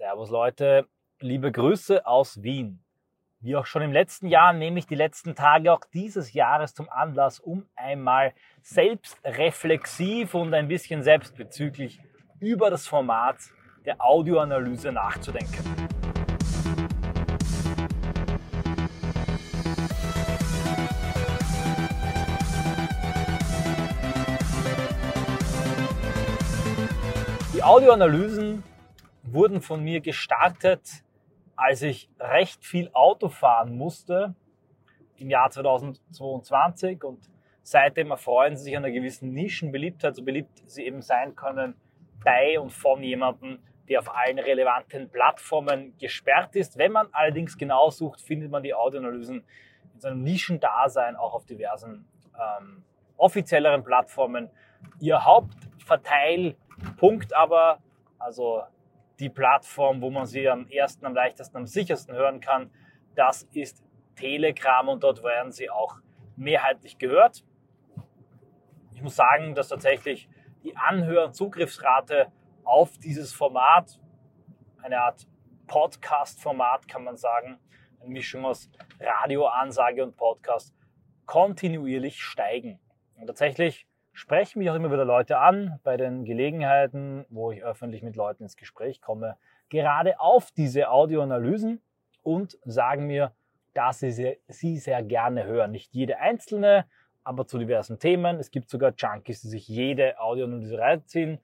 Servus Leute, liebe Grüße aus Wien. Wie auch schon im letzten Jahr nehme ich die letzten Tage auch dieses Jahres zum Anlass, um einmal selbstreflexiv und ein bisschen selbstbezüglich über das Format der Audioanalyse nachzudenken. Die Audioanalysen wurden von mir gestartet, als ich recht viel Auto fahren musste im Jahr 2022 und seitdem erfreuen sie sich einer gewissen Nischenbeliebtheit, so beliebt sie eben sein können, bei und von jemandem, der auf allen relevanten Plattformen gesperrt ist. Wenn man allerdings genau sucht, findet man die Audioanalysen in seinem Nischendasein auch auf diversen ähm, offizielleren Plattformen. Ihr Hauptverteilpunkt aber, also die Plattform, wo man sie am ersten, am leichtesten, am sichersten hören kann. Das ist Telegram und dort werden sie auch mehrheitlich gehört. Ich muss sagen, dass tatsächlich die Anhör- und Zugriffsrate auf dieses Format, eine Art Podcast-Format kann man sagen, eine Mischung aus Radioansage und Podcast, kontinuierlich steigen. Und tatsächlich sprechen mich auch immer wieder Leute an bei den Gelegenheiten, wo ich öffentlich mit Leuten ins Gespräch komme, gerade auf diese Audioanalysen und sagen mir, dass sie, sehr, sie sehr gerne hören. Nicht jede einzelne, aber zu diversen Themen. Es gibt sogar Junkies, die sich jede Audioanalyse reinziehen.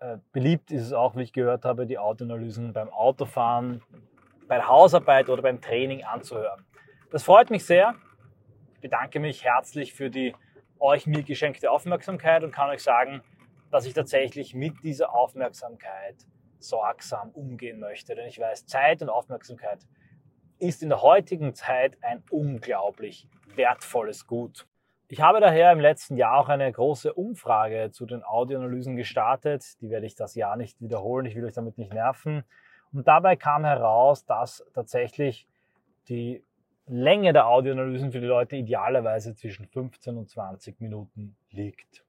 Äh, beliebt ist es auch, wie ich gehört habe, die Audioanalysen beim Autofahren, bei der Hausarbeit oder beim Training anzuhören. Das freut mich sehr. Ich bedanke mich herzlich für die euch mir geschenkte Aufmerksamkeit und kann euch sagen, dass ich tatsächlich mit dieser Aufmerksamkeit sorgsam umgehen möchte. Denn ich weiß, Zeit und Aufmerksamkeit ist in der heutigen Zeit ein unglaublich wertvolles Gut. Ich habe daher im letzten Jahr auch eine große Umfrage zu den Audioanalysen gestartet. Die werde ich das Jahr nicht wiederholen. Ich will euch damit nicht nerven. Und dabei kam heraus, dass tatsächlich die Länge der Audioanalysen für die Leute idealerweise zwischen 15 und 20 Minuten liegt.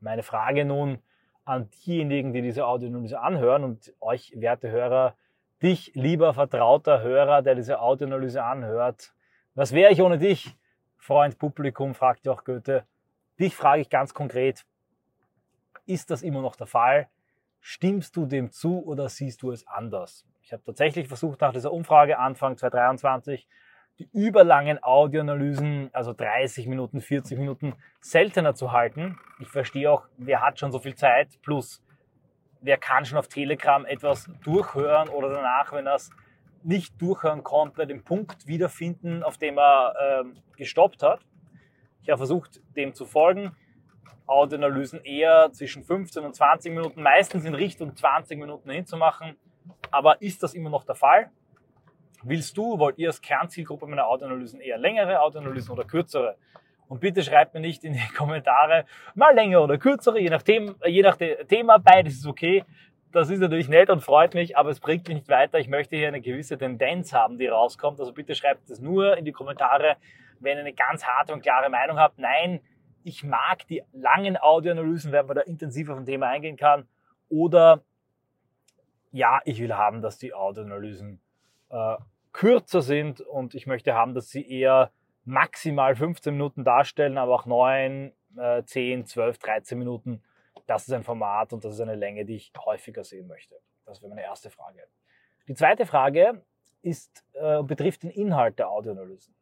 Meine Frage nun an diejenigen, die diese Audioanalyse anhören und euch, werte Hörer, dich, lieber vertrauter Hörer, der diese Audioanalyse anhört. Was wäre ich ohne dich? Freund, Publikum, fragt auch Goethe. Dich frage ich ganz konkret, ist das immer noch der Fall? Stimmst du dem zu oder siehst du es anders? Ich habe tatsächlich versucht, nach dieser Umfrage Anfang 2023 die überlangen Audioanalysen, also 30 Minuten, 40 Minuten, seltener zu halten. Ich verstehe auch, wer hat schon so viel Zeit, plus wer kann schon auf Telegram etwas durchhören oder danach, wenn er es nicht durchhören konnte, den Punkt wiederfinden, auf dem er äh, gestoppt hat. Ich habe versucht, dem zu folgen. Audioanalysen eher zwischen 15 und 20 Minuten, meistens in Richtung 20 Minuten hinzumachen. Aber ist das immer noch der Fall? Willst du, wollt ihr als Kernzielgruppe meiner Audioanalysen eher längere Audioanalysen oder kürzere? Und bitte schreibt mir nicht in die Kommentare mal länger oder kürzere, je nach, Thema, je nach Thema, beides ist okay. Das ist natürlich nett und freut mich, aber es bringt mich nicht weiter. Ich möchte hier eine gewisse Tendenz haben, die rauskommt. Also bitte schreibt es nur in die Kommentare, wenn ihr eine ganz harte und klare Meinung habt. Nein, ich mag die langen Audioanalysen, wenn man da intensiver auf ein Thema eingehen kann. Oder ja, ich will haben, dass die Audioanalysen äh, kürzer sind und ich möchte haben, dass sie eher maximal 15 Minuten darstellen, aber auch 9, äh, 10, 12, 13 Minuten. Das ist ein Format und das ist eine Länge, die ich häufiger sehen möchte. Das wäre meine erste Frage. Die zweite Frage ist, äh, betrifft den Inhalt der Audioanalysen.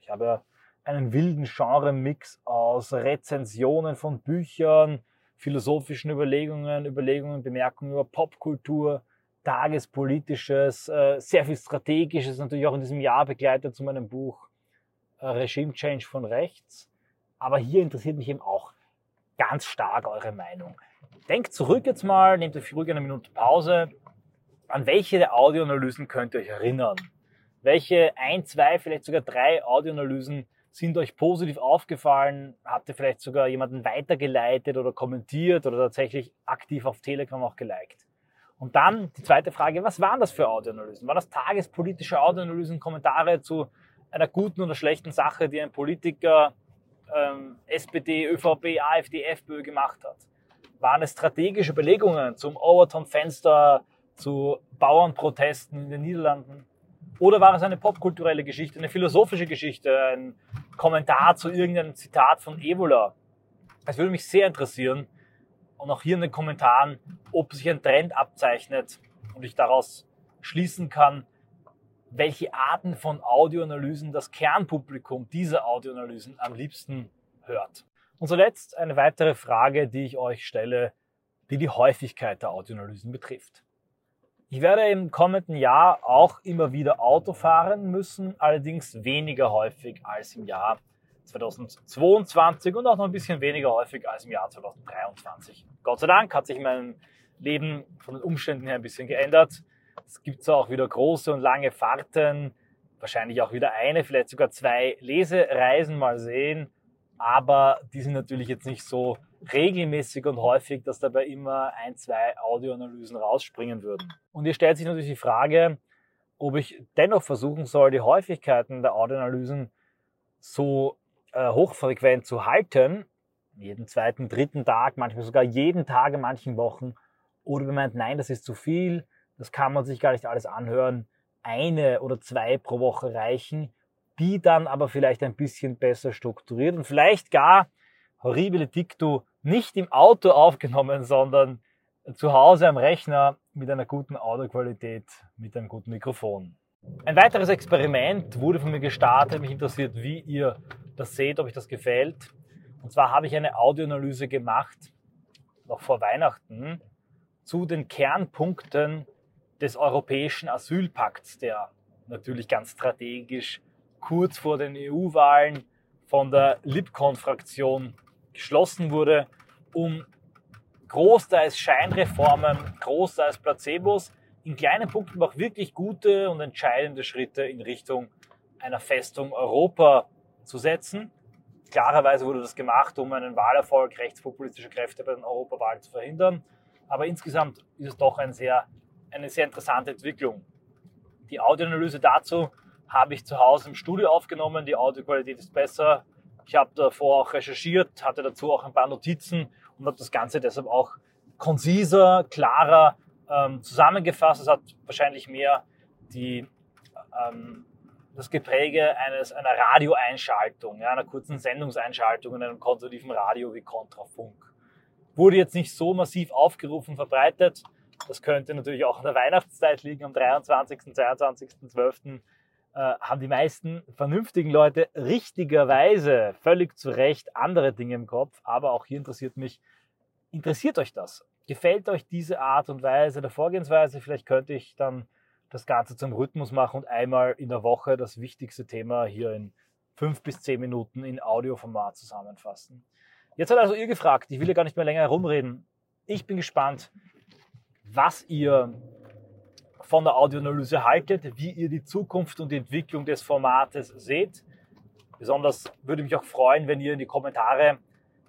Ich habe einen wilden Genre-Mix aus Rezensionen von Büchern, philosophischen Überlegungen, Überlegungen, Bemerkungen über Popkultur, tagespolitisches, äh, sehr viel strategisches, natürlich auch in diesem Jahr begleitet zu meinem Buch äh, Regime Change von rechts. Aber hier interessiert mich eben auch ganz stark eure Meinung. Denkt zurück jetzt mal, nehmt euch ruhig eine Minute Pause. An welche der Audioanalysen könnt ihr euch erinnern? Welche ein, zwei, vielleicht sogar drei Audioanalysen sind euch positiv aufgefallen? Habt ihr vielleicht sogar jemanden weitergeleitet oder kommentiert oder tatsächlich aktiv auf Telegram auch geliked? Und dann die zweite Frage, was waren das für Audioanalysen? Waren das tagespolitische Audioanalysen, Kommentare zu einer guten oder schlechten Sache, die ein Politiker ähm, SPD, ÖVP, AfD, FPÖ gemacht hat? Waren es strategische Überlegungen zum Overton-Fenster zu Bauernprotesten in den Niederlanden? Oder war es eine popkulturelle Geschichte, eine philosophische Geschichte, ein Kommentar zu irgendeinem Zitat von Evola? Es würde mich sehr interessieren und auch hier in den Kommentaren, ob sich ein Trend abzeichnet und ich daraus schließen kann, welche Arten von Audioanalysen das Kernpublikum dieser Audioanalysen am liebsten hört. Und zuletzt eine weitere Frage, die ich euch stelle, die die Häufigkeit der Audioanalysen betrifft. Ich werde im kommenden Jahr auch immer wieder Auto fahren müssen, allerdings weniger häufig als im Jahr 2022 und auch noch ein bisschen weniger häufig als im Jahr 2023. Gott sei Dank hat sich mein Leben von den Umständen her ein bisschen geändert. Es gibt zwar auch wieder große und lange Fahrten, wahrscheinlich auch wieder eine, vielleicht sogar zwei Lesereisen mal sehen, aber die sind natürlich jetzt nicht so regelmäßig und häufig, dass dabei immer ein, zwei Audioanalysen rausspringen würden. Und hier stellt sich natürlich die Frage, ob ich dennoch versuchen soll, die Häufigkeiten der Audioanalysen so äh, hochfrequent zu halten, jeden zweiten, dritten Tag, manchmal sogar jeden Tag in manchen Wochen, oder wenn man meint, nein, das ist zu viel, das kann man sich gar nicht alles anhören, eine oder zwei pro Woche reichen, die dann aber vielleicht ein bisschen besser strukturiert und vielleicht gar horribile Dicto nicht im Auto aufgenommen, sondern zu Hause am Rechner mit einer guten Audioqualität, mit einem guten Mikrofon. Ein weiteres Experiment wurde von mir gestartet. Mich interessiert, wie ihr das seht, ob euch das gefällt. Und zwar habe ich eine Audioanalyse gemacht, noch vor Weihnachten, zu den Kernpunkten des Europäischen Asylpakts, der natürlich ganz strategisch kurz vor den EU-Wahlen von der Libcon-Fraktion geschlossen wurde, um großteils Scheinreformen, großteils Placebos, in kleinen Punkten auch wirklich gute und entscheidende Schritte in Richtung einer Festung Europa zu setzen. Klarerweise wurde das gemacht, um einen Wahlerfolg rechtspopulistischer Kräfte bei den Europawahlen zu verhindern. Aber insgesamt ist es doch ein sehr, eine sehr interessante Entwicklung. Die Audioanalyse dazu habe ich zu Hause im Studio aufgenommen. Die Audioqualität ist besser. Ich habe davor auch recherchiert, hatte dazu auch ein paar Notizen und habe das Ganze deshalb auch konziser, klarer ähm, zusammengefasst. Es hat wahrscheinlich mehr die, ähm, das Gepräge eines, einer Radioeinschaltung, ja, einer kurzen Sendungseinschaltung in einem konservativen Radio wie Kontrafunk. Wurde jetzt nicht so massiv aufgerufen, verbreitet. Das könnte natürlich auch in der Weihnachtszeit liegen, am 23., 22., 12. Äh, haben die meisten vernünftigen Leute richtigerweise völlig zu Recht andere Dinge im Kopf. Aber auch hier interessiert mich, interessiert euch das? Gefällt euch diese Art und Weise der Vorgehensweise? Vielleicht könnte ich dann das Ganze zum Rhythmus machen und einmal in der Woche das wichtigste Thema hier in fünf bis zehn Minuten in Audioformat zusammenfassen. Jetzt hat also ihr gefragt, ich will ja gar nicht mehr länger herumreden. Ich bin gespannt, was ihr von der Audioanalyse haltet, wie ihr die Zukunft und die Entwicklung des Formates seht. Besonders würde mich auch freuen, wenn ihr in die Kommentare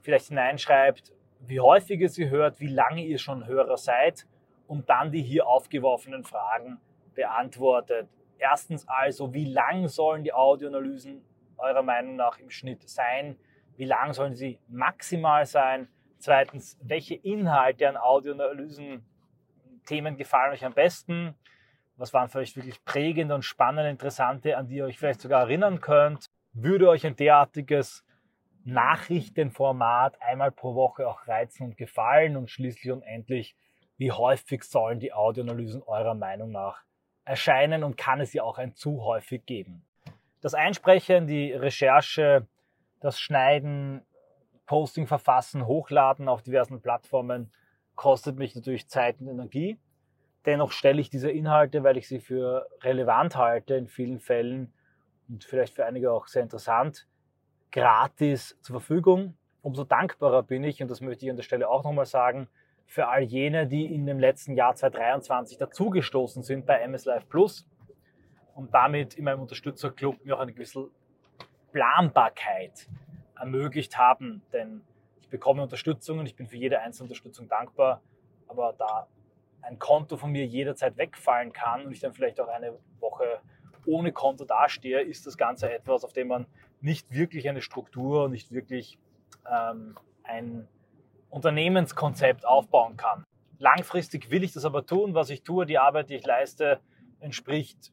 vielleicht hineinschreibt, wie häufig ihr sie hört, wie lange ihr schon Hörer seid und dann die hier aufgeworfenen Fragen beantwortet. Erstens also, wie lang sollen die Audioanalysen eurer Meinung nach im Schnitt sein? Wie lang sollen sie maximal sein? Zweitens, welche Inhalte an Audioanalysen, Themen gefallen euch am besten? Was waren euch wirklich prägende und spannende, interessante, an die ihr euch vielleicht sogar erinnern könnt? Würde euch ein derartiges Nachrichtenformat einmal pro Woche auch reizen und gefallen? Und schließlich und endlich, wie häufig sollen die Audioanalysen eurer Meinung nach erscheinen und kann es sie auch ein zu häufig geben? Das Einsprechen, die Recherche, das Schneiden, Posting verfassen, hochladen auf diversen Plattformen kostet mich natürlich Zeit und Energie. Dennoch stelle ich diese Inhalte, weil ich sie für relevant halte in vielen Fällen und vielleicht für einige auch sehr interessant, gratis zur Verfügung. Umso dankbarer bin ich, und das möchte ich an der Stelle auch nochmal sagen, für all jene, die in dem letzten Jahr 2023 dazugestoßen sind bei MS Live Plus und damit in meinem Unterstützerclub mir auch eine gewisse Planbarkeit ermöglicht haben. Denn ich bekomme Unterstützung und ich bin für jede einzelne Unterstützung dankbar. Aber da ein Konto von mir jederzeit wegfallen kann und ich dann vielleicht auch eine Woche ohne Konto dastehe, ist das Ganze etwas, auf dem man nicht wirklich eine Struktur, nicht wirklich ähm, ein Unternehmenskonzept aufbauen kann. Langfristig will ich das aber tun, was ich tue, die Arbeit, die ich leiste, entspricht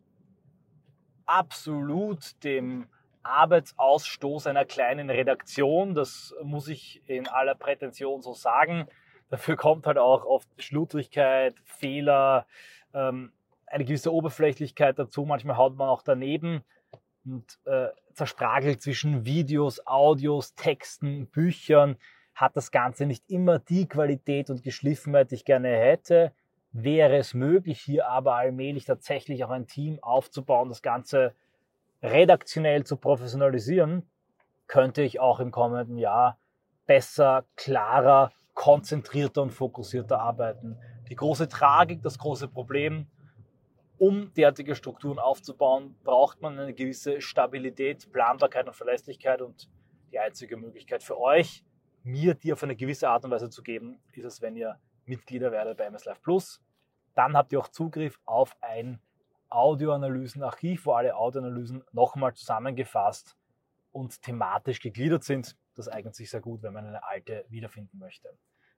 absolut dem Arbeitsausstoß einer kleinen Redaktion. Das muss ich in aller Prätension so sagen. Dafür kommt halt auch oft Schludrigkeit, Fehler, ähm, eine gewisse Oberflächlichkeit dazu. Manchmal haut man auch daneben und äh, zerspragelt zwischen Videos, Audios, Texten, Büchern. Hat das Ganze nicht immer die Qualität und Geschliffenheit, die ich gerne hätte. Wäre es möglich, hier aber allmählich tatsächlich auch ein Team aufzubauen, das Ganze redaktionell zu professionalisieren, könnte ich auch im kommenden Jahr besser, klarer, konzentrierter und fokussierter arbeiten. Die große Tragik, das große Problem, um derartige Strukturen aufzubauen, braucht man eine gewisse Stabilität, Planbarkeit und Verlässlichkeit und die einzige Möglichkeit für euch, mir die auf eine gewisse Art und Weise zu geben, ist es, wenn ihr Mitglieder werdet bei MS Live Plus. Dann habt ihr auch Zugriff auf ein Audioanalysenarchiv, wo alle Audioanalysen nochmal zusammengefasst und thematisch gegliedert sind. Das eignet sich sehr gut, wenn man eine alte wiederfinden möchte.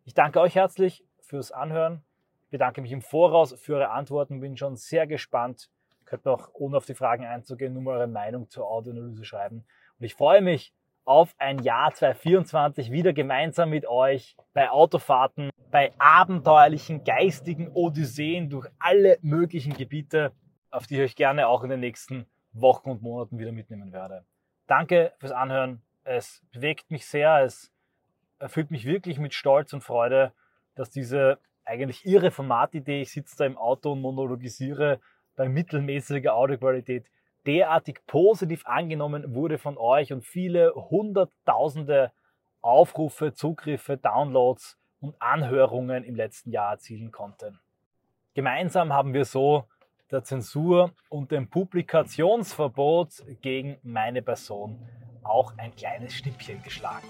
Ich danke euch herzlich fürs Anhören. Ich bedanke mich im Voraus für eure Antworten. Bin schon sehr gespannt. Könnt mir auch, ohne auf die Fragen einzugehen, nur mal eure Meinung zur Audioanalyse schreiben. Und ich freue mich auf ein Jahr 2024 wieder gemeinsam mit euch bei Autofahrten, bei abenteuerlichen geistigen Odysseen durch alle möglichen Gebiete auf die ich euch gerne auch in den nächsten Wochen und Monaten wieder mitnehmen werde. Danke fürs Anhören. Es bewegt mich sehr. Es erfüllt mich wirklich mit Stolz und Freude, dass diese eigentlich irre Formatidee, ich sitze da im Auto und monologisiere bei mittelmäßiger Audioqualität, derartig positiv angenommen wurde von euch und viele hunderttausende Aufrufe, Zugriffe, Downloads und Anhörungen im letzten Jahr erzielen konnte. Gemeinsam haben wir so der Zensur und dem Publikationsverbot gegen meine Person auch ein kleines Schnippchen geschlagen.